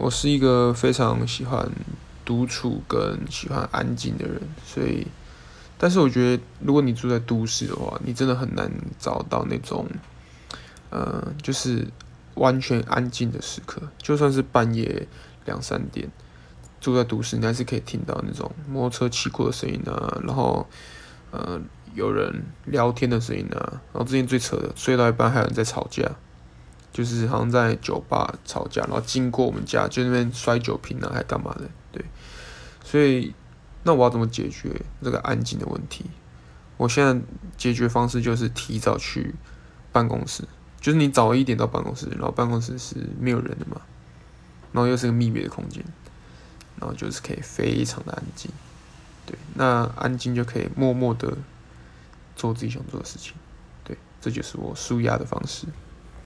我是一个非常喜欢独处跟喜欢安静的人，所以，但是我觉得如果你住在都市的话，你真的很难找到那种，呃，就是完全安静的时刻，就算是半夜两三点，住在都市，你还是可以听到那种摩托车骑过的声音啊，然后，呃。有人聊天的声音啊，然后之前最扯的，睡到一半还有人在吵架，就是好像在酒吧吵架，然后经过我们家，就那边摔酒瓶啊，还干嘛的？对，所以那我要怎么解决这个安静的问题？我现在解决方式就是提早去办公室，就是你早一点到办公室，然后办公室是没有人的嘛，然后又是个密闭的空间，然后就是可以非常的安静，对，那安静就可以默默的。做自己想做的事情，对，这就是我舒压的方式。